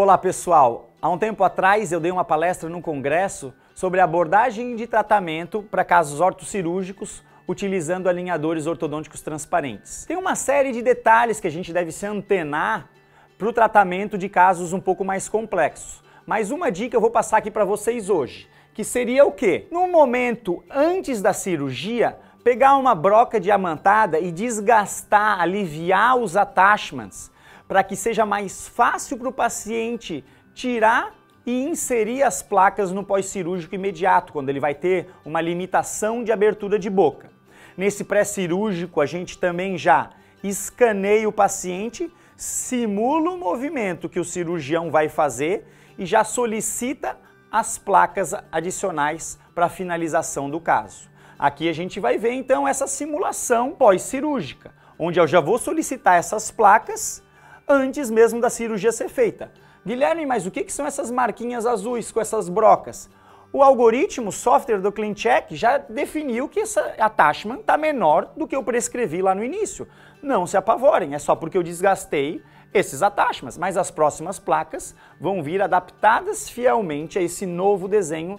Olá pessoal, há um tempo atrás eu dei uma palestra no congresso sobre abordagem de tratamento para casos ortocirúrgicos utilizando alinhadores ortodônticos transparentes. Tem uma série de detalhes que a gente deve se antenar para o tratamento de casos um pouco mais complexos. Mas uma dica eu vou passar aqui para vocês hoje, que seria o quê? No momento antes da cirurgia, pegar uma broca diamantada e desgastar, aliviar os attachments para que seja mais fácil para o paciente tirar e inserir as placas no pós-cirúrgico imediato, quando ele vai ter uma limitação de abertura de boca. Nesse pré-cirúrgico, a gente também já escaneia o paciente, simula o movimento que o cirurgião vai fazer e já solicita as placas adicionais para finalização do caso. Aqui a gente vai ver então essa simulação pós-cirúrgica, onde eu já vou solicitar essas placas antes mesmo da cirurgia ser feita. Guilherme, mas o que, são essas marquinhas azuis com essas brocas? O algoritmo, o software do CleanCheck já definiu que essa attachment está menor do que eu prescrevi lá no início. Não se apavorem, é só porque eu desgastei esses attachments, mas as próximas placas vão vir adaptadas fielmente a esse novo desenho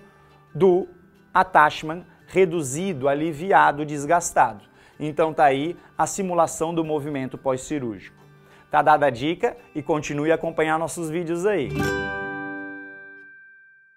do attachment reduzido, aliviado, desgastado. Então tá aí a simulação do movimento pós-cirúrgico. Tá dada a dica e continue a acompanhar nossos vídeos aí.